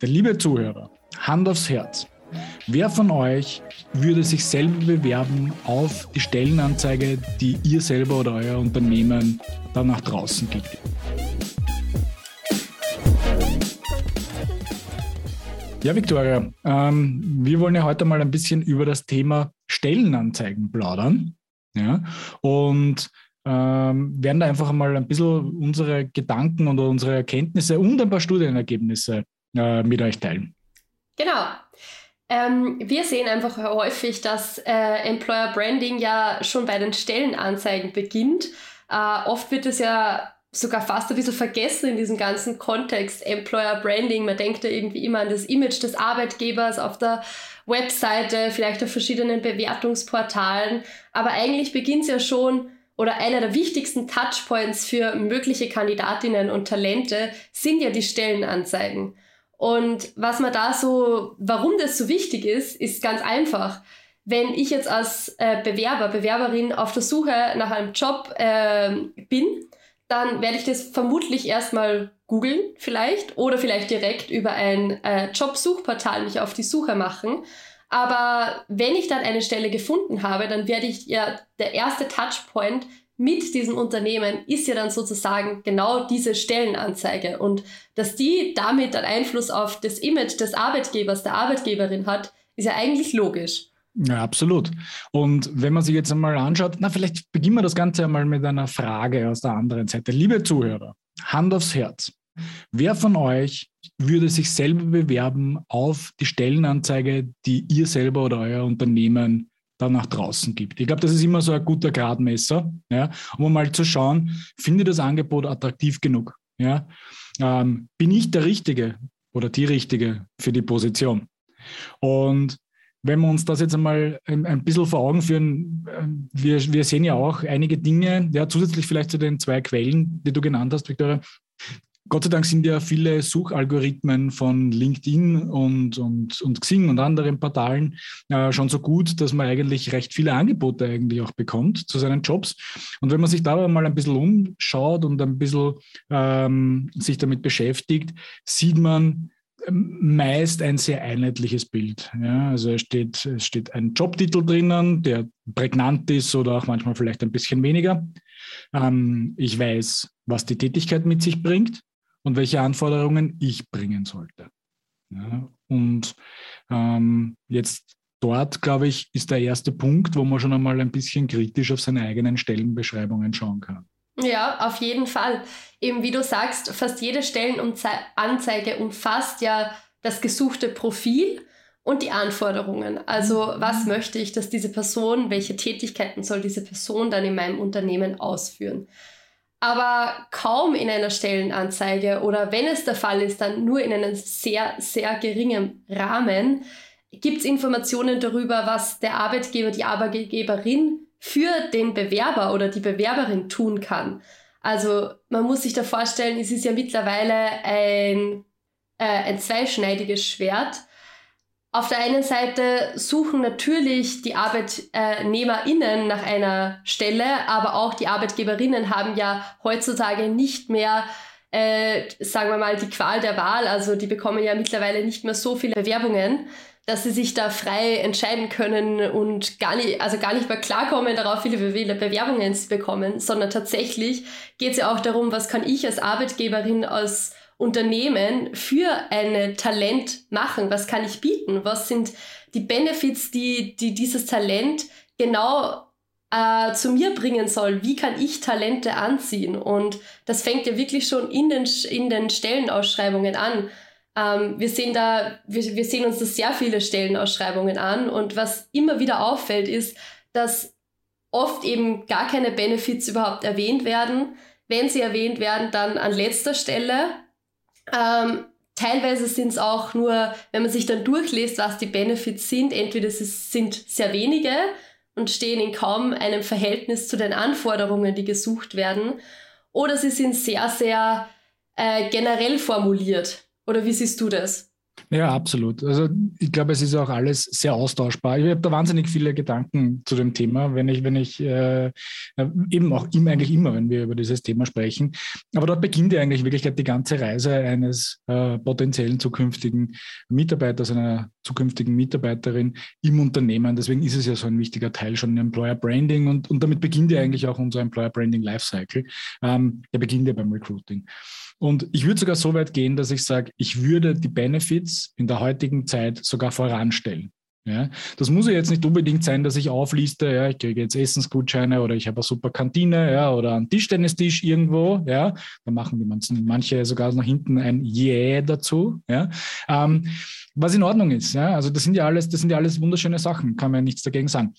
Der liebe Zuhörer, Hand aufs Herz. Wer von euch würde sich selber bewerben auf die Stellenanzeige, die ihr selber oder euer Unternehmen dann nach draußen gibt? Ja, Victoria, ähm, wir wollen ja heute mal ein bisschen über das Thema Stellenanzeigen plaudern. Ja? Und ähm, werden da einfach mal ein bisschen unsere Gedanken und unsere Erkenntnisse und ein paar Studienergebnisse äh, mit euch teilen. Genau. Ähm, wir sehen einfach häufig, dass äh, Employer Branding ja schon bei den Stellenanzeigen beginnt. Äh, oft wird es ja sogar fast ein bisschen vergessen in diesem ganzen Kontext Employer Branding. Man denkt da irgendwie immer an das Image des Arbeitgebers auf der Webseite, vielleicht auf verschiedenen Bewertungsportalen. Aber eigentlich beginnt es ja schon oder einer der wichtigsten Touchpoints für mögliche Kandidatinnen und Talente sind ja die Stellenanzeigen. Und was man da so, warum das so wichtig ist, ist ganz einfach. Wenn ich jetzt als äh, Bewerber, Bewerberin auf der Suche nach einem Job äh, bin, dann werde ich das vermutlich erstmal googeln vielleicht oder vielleicht direkt über ein äh, Jobsuchportal mich auf die Suche machen. Aber wenn ich dann eine Stelle gefunden habe, dann werde ich ja der erste Touchpoint mit diesem Unternehmen ist ja dann sozusagen genau diese Stellenanzeige. Und dass die damit einen Einfluss auf das Image des Arbeitgebers, der Arbeitgeberin hat, ist ja eigentlich logisch. Ja, absolut. Und wenn man sich jetzt einmal anschaut, na, vielleicht beginnen wir das Ganze einmal mit einer Frage aus der anderen Seite. Liebe Zuhörer, Hand aufs Herz. Wer von euch würde sich selber bewerben auf die Stellenanzeige, die ihr selber oder euer Unternehmen dann nach draußen gibt. Ich glaube, das ist immer so ein guter Gradmesser, ja, um mal zu schauen, finde das Angebot attraktiv genug? Ja? Ähm, bin ich der Richtige oder die Richtige für die Position? Und wenn wir uns das jetzt einmal ein, bisschen vor Augen führen, ähm, wir, wir sehen ja auch einige Dinge, ja, zusätzlich vielleicht zu den zwei Quellen, die du genannt hast, Victoria, Gott sei Dank sind ja viele Suchalgorithmen von LinkedIn und, und, und Xing und anderen Portalen äh, schon so gut, dass man eigentlich recht viele Angebote eigentlich auch bekommt zu seinen Jobs. Und wenn man sich da mal ein bisschen umschaut und ein bisschen ähm, sich damit beschäftigt, sieht man, ähm, meist ein sehr einheitliches Bild. Ja, also es steht, es steht ein Jobtitel drinnen, der prägnant ist oder auch manchmal vielleicht ein bisschen weniger. Ähm, ich weiß, was die Tätigkeit mit sich bringt und welche Anforderungen ich bringen sollte. Ja, und ähm, jetzt dort, glaube ich, ist der erste Punkt, wo man schon einmal ein bisschen kritisch auf seine eigenen Stellenbeschreibungen schauen kann. Ja, auf jeden Fall. Eben wie du sagst, fast jede Stellenanzeige umfasst ja das gesuchte Profil und die Anforderungen. Also was möchte ich, dass diese Person, welche Tätigkeiten soll diese Person dann in meinem Unternehmen ausführen? Aber kaum in einer Stellenanzeige oder wenn es der Fall ist, dann nur in einem sehr, sehr geringen Rahmen, gibt es Informationen darüber, was der Arbeitgeber, die Arbeitgeberin für den Bewerber oder die Bewerberin tun kann. Also man muss sich da vorstellen, es ist ja mittlerweile ein, äh, ein zweischneidiges Schwert. Auf der einen Seite suchen natürlich die ArbeitnehmerInnen nach einer Stelle, aber auch die Arbeitgeberinnen haben ja heutzutage nicht mehr, äh, sagen wir mal, die Qual der Wahl. Also die bekommen ja mittlerweile nicht mehr so viele Bewerbungen, dass sie sich da frei entscheiden können und gar nicht, also gar nicht mehr klarkommen darauf, viele Bewerbungen zu bekommen, sondern tatsächlich geht es ja auch darum, was kann ich als Arbeitgeberin aus Unternehmen für ein Talent machen? Was kann ich bieten? Was sind die Benefits, die, die dieses Talent genau äh, zu mir bringen soll? Wie kann ich Talente anziehen? Und das fängt ja wirklich schon in den, in den Stellenausschreibungen an. Ähm, wir sehen da, wir, wir sehen uns da sehr viele Stellenausschreibungen an. Und was immer wieder auffällt, ist, dass oft eben gar keine Benefits überhaupt erwähnt werden. Wenn sie erwähnt werden, dann an letzter Stelle ähm, teilweise sind es auch nur, wenn man sich dann durchliest, was die Benefits sind, entweder es sind sehr wenige und stehen in kaum einem Verhältnis zu den Anforderungen, die gesucht werden, oder sie sind sehr, sehr äh, generell formuliert. Oder wie siehst du das? Ja, absolut. Also ich glaube, es ist auch alles sehr austauschbar. Ich habe da wahnsinnig viele Gedanken zu dem Thema, wenn ich, wenn ich äh, eben auch immer, eigentlich immer, wenn wir über dieses Thema sprechen. Aber dort beginnt ja eigentlich wirklich die ganze Reise eines äh, potenziellen zukünftigen Mitarbeiters, einer zukünftigen Mitarbeiterin im Unternehmen. Deswegen ist es ja so ein wichtiger Teil schon Employer Branding und, und damit beginnt ja eigentlich auch unser Employer Branding Lifecycle. Ähm, der beginnt ja beim Recruiting. Und ich würde sogar so weit gehen, dass ich sage, ich würde die Benefits in der heutigen Zeit sogar voranstellen. Ja, das muss ja jetzt nicht unbedingt sein, dass ich aufliste, ja, ich kriege jetzt Essensgutscheine oder ich habe eine super Kantine, ja, oder einen Tischtennistisch irgendwo, ja, da machen die manche sogar nach hinten ein Yeah dazu, ja, ähm, was in Ordnung ist, ja, also das sind ja alles, das sind ja alles wunderschöne Sachen, kann man ja nichts dagegen sagen.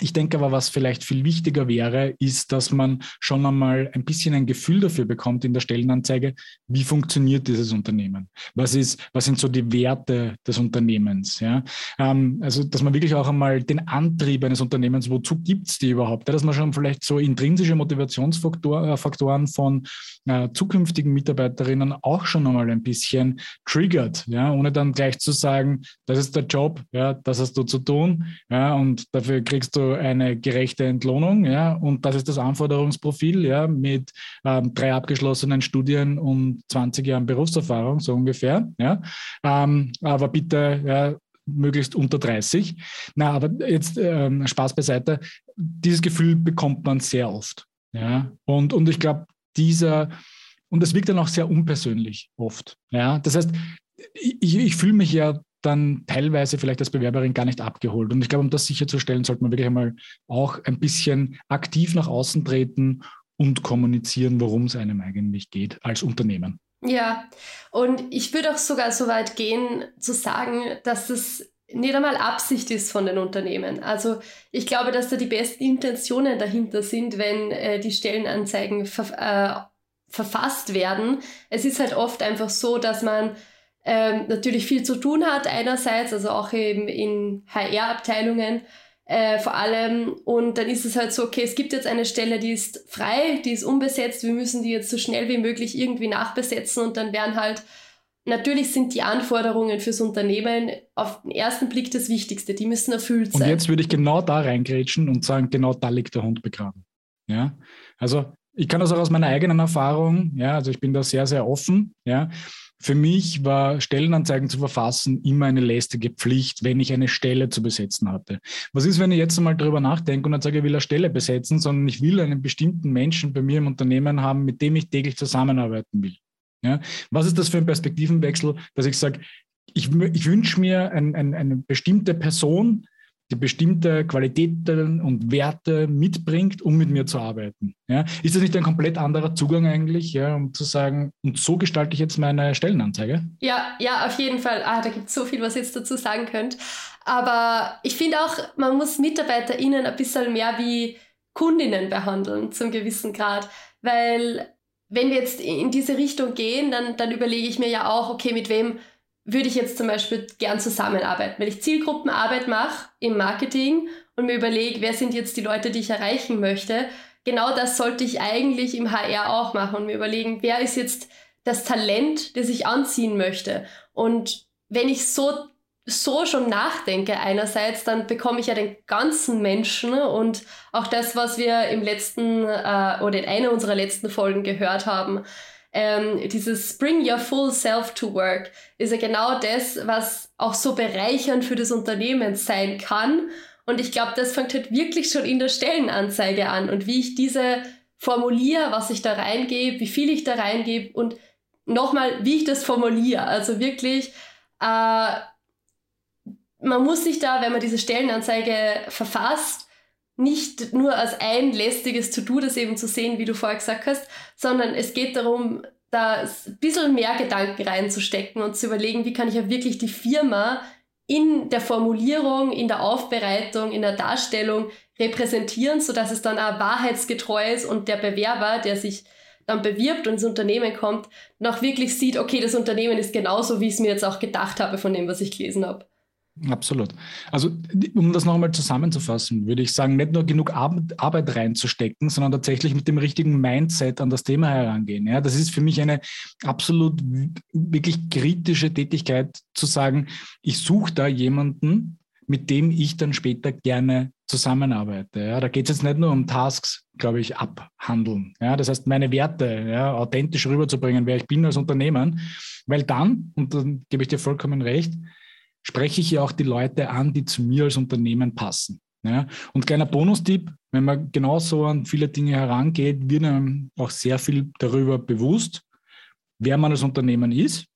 Ich denke aber, was vielleicht viel wichtiger wäre, ist, dass man schon einmal ein bisschen ein Gefühl dafür bekommt in der Stellenanzeige, wie funktioniert dieses Unternehmen? Was ist, was sind so die Werte des Unternehmens? Ja? Ähm, also, dass man wirklich auch einmal den Antrieb eines Unternehmens, wozu gibt es die überhaupt? Dass man schon vielleicht so intrinsische Motivationsfaktoren äh, von äh, zukünftigen Mitarbeiterinnen auch schon einmal ein bisschen triggert, ja, ohne dann gleich zu sagen, das ist der Job, ja, das hast du zu tun, ja, und dafür kriegst du eine gerechte Entlohnung, ja, und das ist das Anforderungsprofil, ja, mit ähm, drei abgeschlossenen Studien und 20 Jahren Berufserfahrung, so ungefähr, ja, ähm, aber bitte, ja, möglichst unter 30. Na, aber jetzt ähm, Spaß beiseite. Dieses Gefühl bekommt man sehr oft. Ja, und, und ich glaube, dieser, und das wirkt dann auch sehr unpersönlich oft. Ja, das heißt, ich, ich fühle mich ja dann teilweise vielleicht als Bewerberin gar nicht abgeholt. Und ich glaube, um das sicherzustellen, sollte man wirklich einmal auch ein bisschen aktiv nach außen treten und kommunizieren, worum es einem eigentlich geht als Unternehmen. Ja, und ich würde auch sogar so weit gehen, zu sagen, dass es nicht einmal Absicht ist von den Unternehmen. Also ich glaube, dass da die besten Intentionen dahinter sind, wenn äh, die Stellenanzeigen ver äh, verfasst werden. Es ist halt oft einfach so, dass man ähm, natürlich viel zu tun hat einerseits, also auch eben in HR-Abteilungen äh, vor allem. Und dann ist es halt so, okay, es gibt jetzt eine Stelle, die ist frei, die ist unbesetzt, wir müssen die jetzt so schnell wie möglich irgendwie nachbesetzen und dann werden halt Natürlich sind die Anforderungen fürs Unternehmen auf den ersten Blick das Wichtigste. Die müssen erfüllt sein. Und jetzt würde ich genau da reingrätschen und sagen, genau da liegt der Hund begraben. Ja, also ich kann das auch aus meiner eigenen Erfahrung, ja, also ich bin da sehr, sehr offen, ja. Für mich war Stellenanzeigen zu verfassen immer eine lästige Pflicht, wenn ich eine Stelle zu besetzen hatte. Was ist, wenn ich jetzt einmal darüber nachdenke und dann sage, ich will eine Stelle besetzen, sondern ich will einen bestimmten Menschen bei mir im Unternehmen haben, mit dem ich täglich zusammenarbeiten will? Ja? Was ist das für ein Perspektivenwechsel, dass ich sage, ich, ich wünsche mir ein, ein, eine bestimmte Person, die bestimmte Qualitäten und Werte mitbringt, um mit mir zu arbeiten. Ja? Ist das nicht ein komplett anderer Zugang eigentlich, ja, um zu sagen, und so gestalte ich jetzt meine Stellenanzeige? Ja, ja, auf jeden Fall. Ah, da gibt es so viel, was ihr jetzt dazu sagen könnt. Aber ich finde auch, man muss MitarbeiterInnen ein bisschen mehr wie Kundinnen behandeln, zum gewissen Grad. Weil wenn wir jetzt in diese Richtung gehen, dann, dann überlege ich mir ja auch, okay, mit wem würde ich jetzt zum Beispiel gern zusammenarbeiten? Wenn ich Zielgruppenarbeit mache im Marketing und mir überlege, wer sind jetzt die Leute, die ich erreichen möchte, genau das sollte ich eigentlich im HR auch machen und mir überlegen, wer ist jetzt das Talent, das ich anziehen möchte. Und wenn ich so so schon nachdenke einerseits, dann bekomme ich ja den ganzen Menschen und auch das, was wir im letzten äh, oder in einer unserer letzten Folgen gehört haben, ähm, dieses Bring Your Full Self to Work ist ja genau das, was auch so bereichernd für das Unternehmen sein kann. Und ich glaube, das fängt halt wirklich schon in der Stellenanzeige an und wie ich diese formuliere, was ich da reingebe, wie viel ich da reingebe und nochmal, wie ich das formuliere. Also wirklich, äh, man muss sich da, wenn man diese Stellenanzeige verfasst, nicht nur als ein lästiges To-Do das eben zu sehen, wie du vorher gesagt hast, sondern es geht darum, da ein bisschen mehr Gedanken reinzustecken und zu überlegen, wie kann ich ja wirklich die Firma in der Formulierung, in der Aufbereitung, in der Darstellung repräsentieren, sodass es dann auch wahrheitsgetreu ist und der Bewerber, der sich dann bewirbt und ins Unternehmen kommt, noch wirklich sieht, okay, das Unternehmen ist genauso, wie ich es mir jetzt auch gedacht habe von dem, was ich gelesen habe. Absolut. Also, um das nochmal zusammenzufassen, würde ich sagen, nicht nur genug Arbeit reinzustecken, sondern tatsächlich mit dem richtigen Mindset an das Thema herangehen. Ja, das ist für mich eine absolut wirklich kritische Tätigkeit, zu sagen, ich suche da jemanden, mit dem ich dann später gerne zusammenarbeite. Ja, da geht es jetzt nicht nur um Tasks, glaube ich, abhandeln. Ja, das heißt, meine Werte ja, authentisch rüberzubringen, wer ich bin als Unternehmen, weil dann, und dann gebe ich dir vollkommen recht, spreche ich ja auch die Leute an, die zu mir als Unternehmen passen. Ja? Und kleiner Bonustipp, wenn man genauso an viele Dinge herangeht, wird einem auch sehr viel darüber bewusst, wer man als Unternehmen ist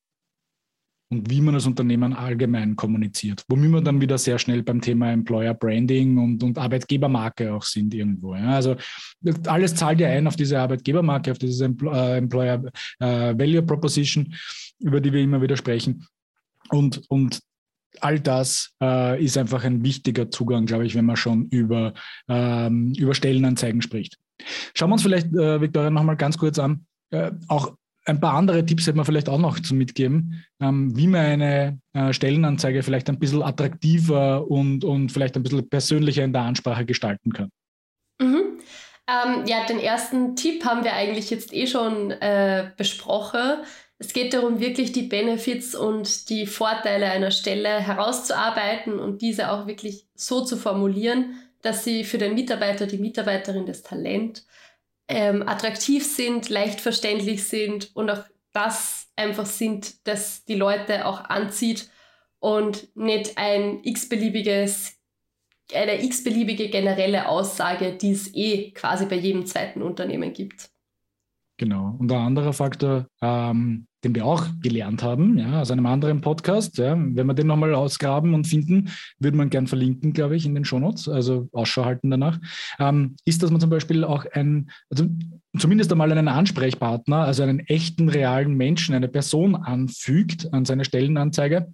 und wie man als Unternehmen allgemein kommuniziert. Womit wir dann wieder sehr schnell beim Thema Employer Branding und, und Arbeitgebermarke auch sind irgendwo. Ja? Also alles zahlt ja ein auf diese Arbeitgebermarke, auf diese äh, Employer äh, Value Proposition, über die wir immer wieder sprechen. Und, und all das äh, ist einfach ein wichtiger Zugang, glaube ich, wenn man schon über, ähm, über Stellenanzeigen spricht. Schauen wir uns vielleicht, äh, Viktoria, nochmal ganz kurz an. Äh, auch ein paar andere Tipps hätte man vielleicht auch noch zu mitgeben, ähm, wie man eine äh, Stellenanzeige vielleicht ein bisschen attraktiver und, und vielleicht ein bisschen persönlicher in der Ansprache gestalten kann. Mhm. Ähm, ja, den ersten Tipp haben wir eigentlich jetzt eh schon äh, besprochen. Es geht darum, wirklich die Benefits und die Vorteile einer Stelle herauszuarbeiten und diese auch wirklich so zu formulieren, dass sie für den Mitarbeiter, die Mitarbeiterin das Talent ähm, attraktiv sind, leicht verständlich sind und auch das einfach sind, dass die Leute auch anzieht und nicht ein x-beliebiges eine x-beliebige generelle Aussage, die es eh quasi bei jedem zweiten Unternehmen gibt. Genau. Und ein anderer Faktor, ähm, den wir auch gelernt haben, ja, aus einem anderen Podcast, ja, wenn wir den nochmal ausgraben und finden, würde man gern verlinken, glaube ich, in den Shownotes, also Ausschau halten danach, ähm, ist, dass man zum Beispiel auch ein, also zumindest einmal einen Ansprechpartner, also einen echten, realen Menschen, eine Person anfügt an seine Stellenanzeige.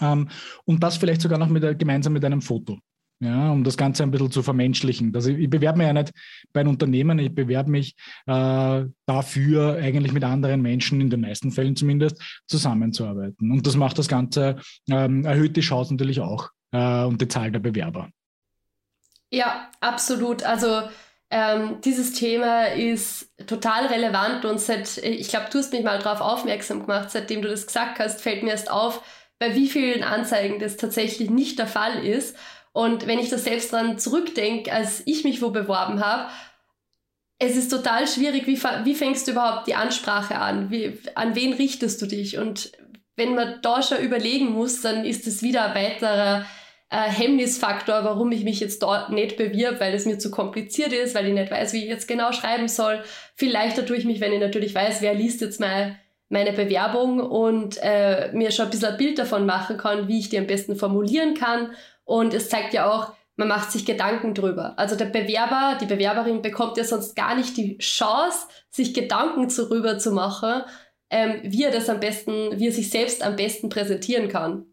Ähm, und das vielleicht sogar noch mit, gemeinsam mit einem Foto ja, um das Ganze ein bisschen zu vermenschlichen. Also ich bewerbe mich ja nicht bei einem Unternehmen, ich bewerbe mich äh, dafür, eigentlich mit anderen Menschen, in den meisten Fällen zumindest, zusammenzuarbeiten. Und das macht das Ganze, ähm, erhöht die Chance natürlich auch äh, und die Zahl der Bewerber. Ja, absolut. Also ähm, dieses Thema ist total relevant und seit, ich glaube, du hast mich mal darauf aufmerksam gemacht, seitdem du das gesagt hast, fällt mir erst auf, bei wie vielen Anzeigen das tatsächlich nicht der Fall ist. Und wenn ich das selbst dran zurückdenke, als ich mich wo beworben habe, es ist total schwierig, wie, wie fängst du überhaupt die Ansprache an? Wie, an wen richtest du dich? Und wenn man da schon überlegen muss, dann ist es wieder ein weiterer äh, Hemmnisfaktor, warum ich mich jetzt dort nicht bewirb, weil es mir zu kompliziert ist, weil ich nicht weiß, wie ich jetzt genau schreiben soll. Viel leichter tue ich mich, wenn ich natürlich weiß, wer liest jetzt mal meine Bewerbung und äh, mir schon ein bisschen ein Bild davon machen kann, wie ich die am besten formulieren kann und es zeigt ja auch, man macht sich Gedanken drüber. Also der Bewerber, die Bewerberin bekommt ja sonst gar nicht die Chance, sich Gedanken darüber zu machen, ähm, wie er das am besten, wie er sich selbst am besten präsentieren kann.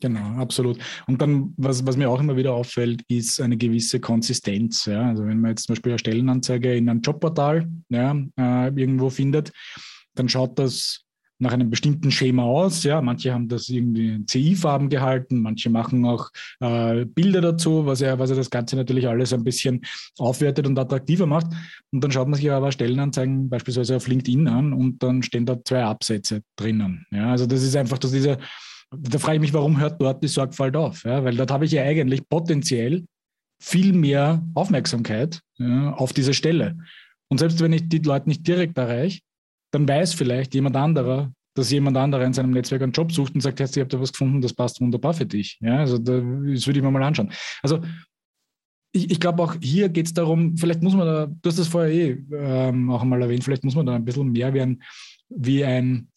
Genau, absolut. Und dann, was, was mir auch immer wieder auffällt, ist eine gewisse Konsistenz. Ja? Also wenn man jetzt zum Beispiel eine Stellenanzeige in einem Jobportal ja, äh, irgendwo findet, dann schaut das nach einem bestimmten Schema aus. Ja, manche haben das irgendwie in CI-Farben gehalten, manche machen auch äh, Bilder dazu, was ja, was ja das Ganze natürlich alles ein bisschen aufwertet und attraktiver macht. Und dann schaut man sich aber Stellenanzeigen beispielsweise auf LinkedIn an und dann stehen da zwei Absätze drinnen. Ja, also das ist einfach, dass diese, da frage ich mich, warum hört dort die Sorgfalt auf? Ja, weil dort habe ich ja eigentlich potenziell viel mehr Aufmerksamkeit ja, auf diese Stelle. Und selbst wenn ich die Leute nicht direkt erreiche, dann weiß vielleicht jemand anderer, dass jemand anderer in seinem Netzwerk einen Job sucht und sagt, hey, ihr habt da was gefunden, das passt wunderbar für dich. Ja, also da, das würde ich mir mal anschauen. Also ich, ich glaube auch hier geht es darum, vielleicht muss man da, du hast das vorher eh ähm, auch einmal erwähnt, vielleicht muss man da ein bisschen mehr werden wie ein,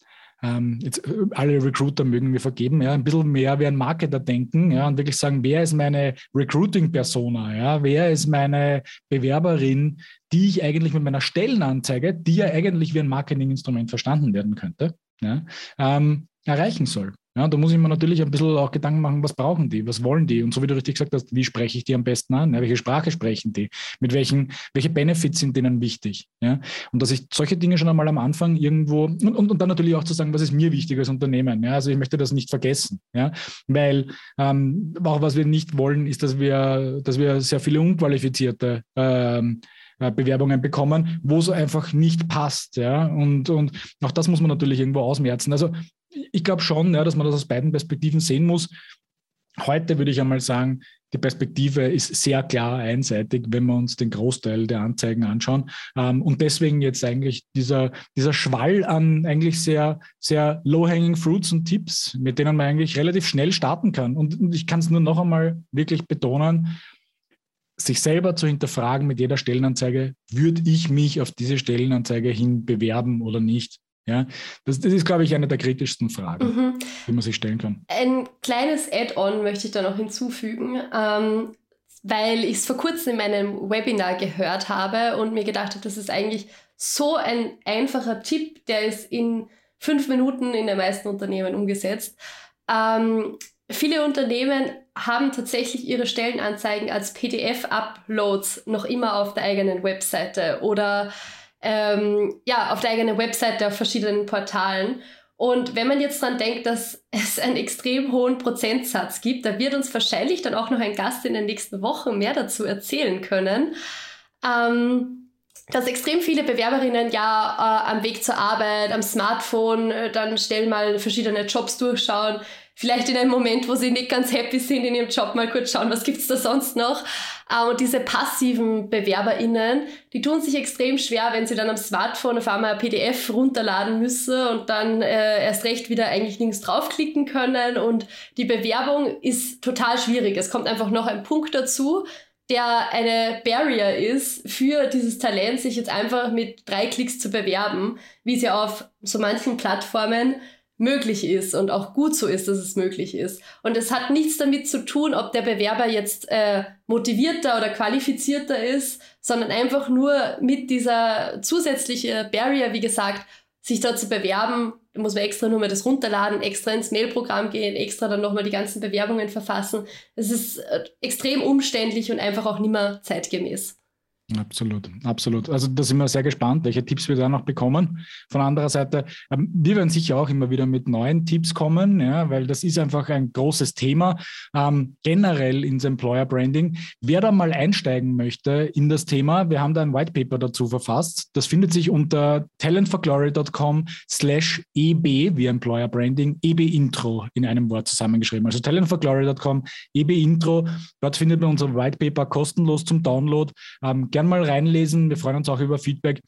ähm, jetzt äh, alle Recruiter mögen mir vergeben, ja, ein bisschen mehr wie ein Marketer denken, ja, und wirklich sagen, wer ist meine Recruiting-Persona, ja, wer ist meine Bewerberin, die ich eigentlich mit meiner Stellenanzeige, die ja eigentlich wie ein Marketinginstrument verstanden werden könnte, ja, ähm, erreichen soll. Ja, da muss ich mir natürlich ein bisschen auch Gedanken machen, was brauchen die, was wollen die? Und so wie du richtig gesagt hast, wie spreche ich die am besten an? Ja, welche Sprache sprechen die? Mit welchen, welche Benefits sind denen wichtig? Ja? Und dass ich solche Dinge schon einmal am Anfang irgendwo und, und, und dann natürlich auch zu sagen, was ist mir wichtig als Unternehmen? Ja? Also ich möchte das nicht vergessen. Ja? Weil ähm, auch was wir nicht wollen, ist, dass wir, dass wir sehr viele unqualifizierte ähm, äh, Bewerbungen bekommen, wo es einfach nicht passt. Ja? Und, und auch das muss man natürlich irgendwo ausmerzen. Also ich glaube schon, ja, dass man das aus beiden Perspektiven sehen muss. Heute würde ich einmal sagen, die Perspektive ist sehr klar einseitig, wenn wir uns den Großteil der Anzeigen anschauen. Ähm, und deswegen jetzt eigentlich dieser, dieser Schwall an eigentlich sehr, sehr low-hanging Fruits und Tipps, mit denen man eigentlich relativ schnell starten kann. Und, und ich kann es nur noch einmal wirklich betonen, sich selber zu hinterfragen mit jeder Stellenanzeige, würde ich mich auf diese Stellenanzeige hin bewerben oder nicht? Ja, das, das ist, glaube ich, eine der kritischsten Fragen, mhm. die man sich stellen kann. Ein kleines Add-on möchte ich da noch hinzufügen, ähm, weil ich es vor kurzem in meinem Webinar gehört habe und mir gedacht habe, das ist eigentlich so ein einfacher Tipp, der ist in fünf Minuten in den meisten Unternehmen umgesetzt. Ähm, viele Unternehmen haben tatsächlich ihre Stellenanzeigen als PDF-Uploads noch immer auf der eigenen Webseite oder ähm, ja, auf der eigenen Webseite auf verschiedenen Portalen. Und wenn man jetzt dran denkt, dass es einen extrem hohen Prozentsatz gibt, da wird uns wahrscheinlich dann auch noch ein Gast in den nächsten Wochen mehr dazu erzählen können. Ähm, dass extrem viele Bewerberinnen ja äh, am Weg zur Arbeit, am Smartphone, äh, dann schnell mal verschiedene Jobs durchschauen, vielleicht in einem Moment, wo sie nicht ganz happy sind in ihrem Job, mal kurz schauen, was gibt's da sonst noch. Äh, und diese passiven BewerberInnen, die tun sich extrem schwer, wenn sie dann am Smartphone auf einmal ein PDF runterladen müssen und dann äh, erst recht wieder eigentlich nirgends draufklicken können. Und die Bewerbung ist total schwierig. Es kommt einfach noch ein Punkt dazu, der eine Barrier ist für dieses Talent, sich jetzt einfach mit drei Klicks zu bewerben, wie sie auf so manchen Plattformen möglich ist und auch gut so ist, dass es möglich ist. Und es hat nichts damit zu tun, ob der Bewerber jetzt äh, motivierter oder qualifizierter ist, sondern einfach nur mit dieser zusätzlichen Barrier, wie gesagt, sich da zu bewerben, muss man extra nur mal das runterladen, extra ins Mailprogramm gehen, extra dann nochmal die ganzen Bewerbungen verfassen. Es ist äh, extrem umständlich und einfach auch nicht mehr zeitgemäß. Absolut, absolut. Also da sind wir sehr gespannt, welche Tipps wir da noch bekommen. Von anderer Seite, ähm, wir werden sicher auch immer wieder mit neuen Tipps kommen, ja, weil das ist einfach ein großes Thema ähm, generell ins Employer Branding. Wer da mal einsteigen möchte in das Thema, wir haben da ein White Paper dazu verfasst. Das findet sich unter talentforglory.com slash eb wie Employer Branding, eb Intro in einem Wort zusammengeschrieben. Also talentforglory.com, eb Intro. Dort findet man unser White Paper kostenlos zum Download. Ähm, gern mal reinlesen. Wir freuen uns auch über Feedback.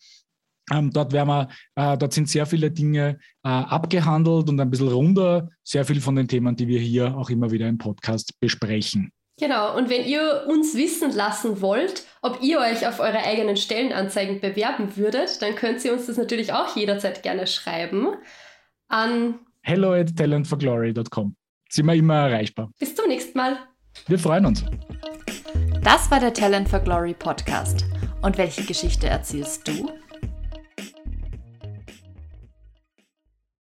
Ähm, dort, wir, äh, dort sind sehr viele Dinge äh, abgehandelt und ein bisschen runder. Sehr viel von den Themen, die wir hier auch immer wieder im Podcast besprechen. Genau, und wenn ihr uns wissen lassen wollt, ob ihr euch auf eure eigenen Stellenanzeigen bewerben würdet, dann könnt ihr uns das natürlich auch jederzeit gerne schreiben an hello at talentforglory.com. Sind wir immer erreichbar. Bis zum nächsten Mal. Wir freuen uns. Das war der Talent for Glory Podcast. Und welche Geschichte erzählst du?